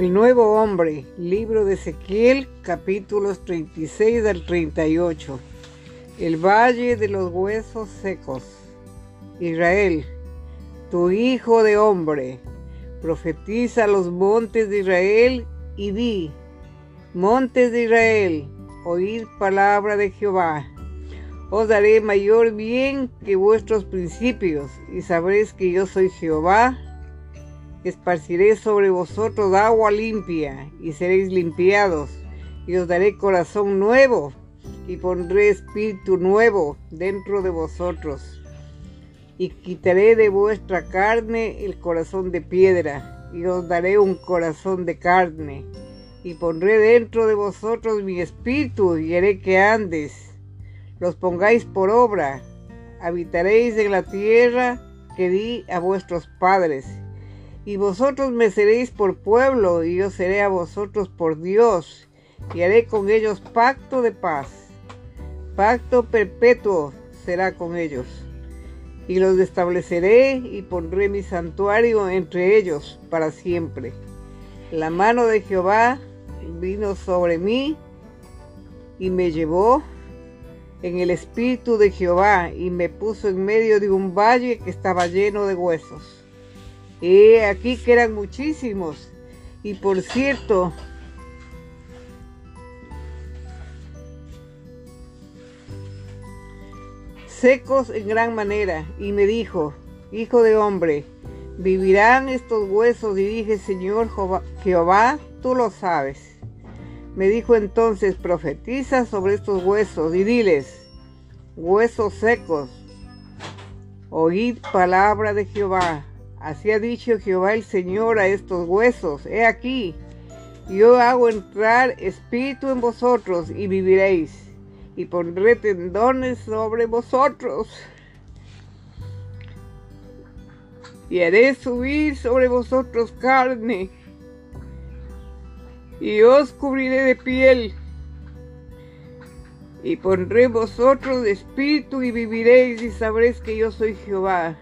El nuevo hombre, libro de Ezequiel, capítulos 36 al 38. El valle de los huesos secos. Israel, tu hijo de hombre, profetiza los montes de Israel y di, montes de Israel, oíd palabra de Jehová. Os daré mayor bien que vuestros principios, y sabréis que yo soy Jehová. Esparciré sobre vosotros agua limpia, y seréis limpiados, y os daré corazón nuevo, y pondré espíritu nuevo dentro de vosotros. Y quitaré de vuestra carne el corazón de piedra, y os daré un corazón de carne, y pondré dentro de vosotros mi espíritu, y haré que andes los pongáis por obra, habitaréis en la tierra que di a vuestros padres, y vosotros me seréis por pueblo, y yo seré a vosotros por Dios, y haré con ellos pacto de paz. Pacto perpetuo será con ellos. Y los estableceré y pondré mi santuario entre ellos para siempre. La mano de Jehová vino sobre mí y me llevó en el espíritu de Jehová y me puso en medio de un valle que estaba lleno de huesos. Y aquí que eran muchísimos. Y por cierto, secos en gran manera. Y me dijo, Hijo de hombre, ¿vivirán estos huesos? Y dije, Señor Jehová, tú lo sabes. Me dijo entonces, profetiza sobre estos huesos y diles, huesos secos, oíd palabra de Jehová. Así ha dicho Jehová el Señor a estos huesos, he aquí, yo hago entrar espíritu en vosotros y viviréis, y pondré tendones sobre vosotros. Y haré subir sobre vosotros carne y os cubriré de piel, y pondré vosotros espíritu y viviréis y sabréis que yo soy Jehová.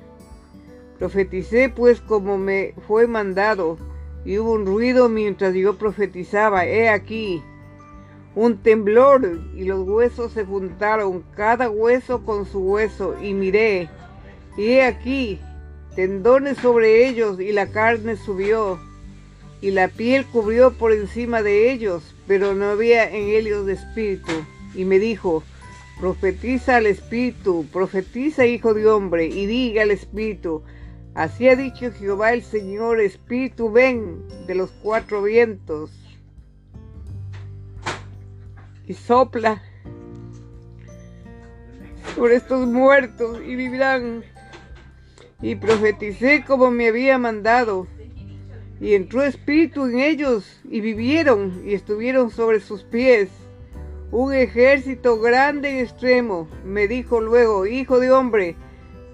Profeticé pues como me fue mandado, y hubo un ruido mientras yo profetizaba, he aquí, un temblor, y los huesos se juntaron, cada hueso con su hueso, y miré, y he aquí, tendones sobre ellos, y la carne subió y la piel cubrió por encima de ellos, pero no había en ellos de espíritu. Y me dijo, profetiza al espíritu, profetiza hijo de hombre, y diga al espíritu, así ha dicho Jehová el Señor, espíritu, ven de los cuatro vientos. Y sopla sobre estos muertos y vivirán. Y profeticé como me había mandado y entró espíritu en ellos, y vivieron, y estuvieron sobre sus pies. Un ejército grande y extremo. Me dijo luego, Hijo de hombre,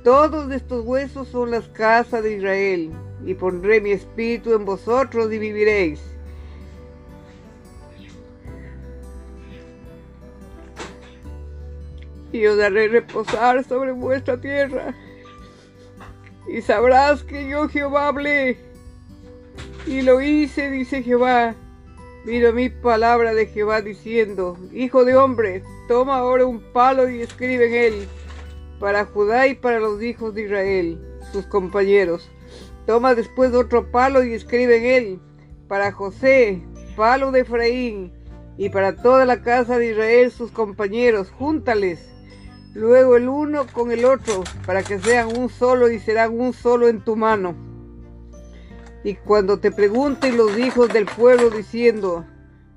todos estos huesos son las casas de Israel, y pondré mi espíritu en vosotros y viviréis. Y os daré reposar sobre vuestra tierra. Y sabrás que yo Jehová hablé y lo hice, dice Jehová. Mira mi palabra de Jehová diciendo, Hijo de hombre, toma ahora un palo y escribe en él, para Judá y para los hijos de Israel, sus compañeros. Toma después otro palo y escribe en él, para José, palo de Efraín, y para toda la casa de Israel, sus compañeros, júntales. Luego el uno con el otro, para que sean un solo y serán un solo en tu mano. Y cuando te pregunten los hijos del pueblo diciendo,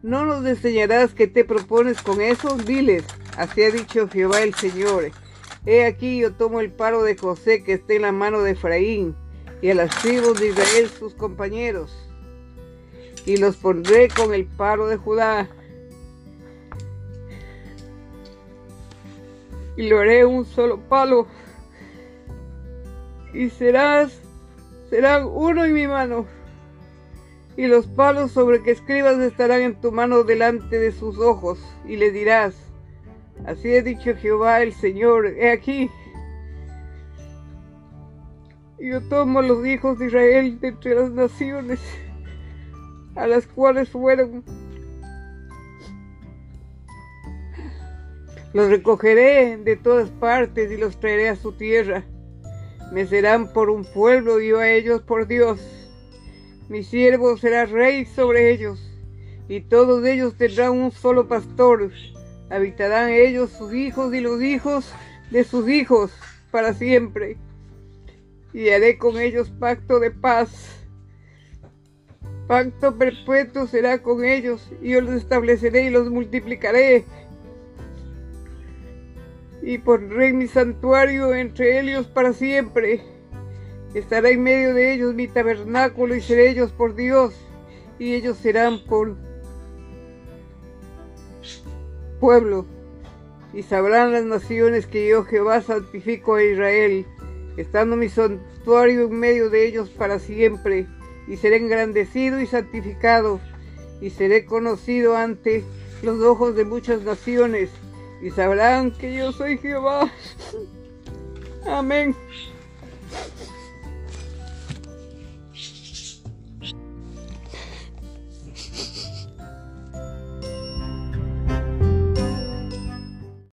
¿no nos enseñarás qué te propones con eso? Diles, así ha dicho Jehová el Señor. He aquí yo tomo el palo de José que está en la mano de Efraín y a las tribus de Israel sus compañeros. Y los pondré con el palo de Judá. Y lo haré un solo palo. Y serás serán uno en mi mano, y los palos sobre que escribas estarán en tu mano delante de sus ojos, y le dirás, así ha dicho Jehová el Señor, he aquí, yo tomo los hijos de Israel de entre las naciones, a las cuales fueron. Los recogeré de todas partes y los traeré a su tierra. Me serán por un pueblo y yo a ellos por Dios. Mi siervo será rey sobre ellos, y todos ellos tendrán un solo pastor. Habitarán ellos sus hijos y los hijos de sus hijos para siempre. Y haré con ellos pacto de paz. Pacto perpetuo será con ellos, y yo los estableceré y los multiplicaré. Y pondré mi santuario entre ellos para siempre. Estará en medio de ellos mi tabernáculo y seré ellos por Dios, y ellos serán por pueblo y sabrán las naciones que yo Jehová santifico a Israel, estando mi santuario en medio de ellos para siempre, y seré engrandecido y santificado, y seré conocido ante los ojos de muchas naciones, y sabrán que yo soy Jehová. Amén.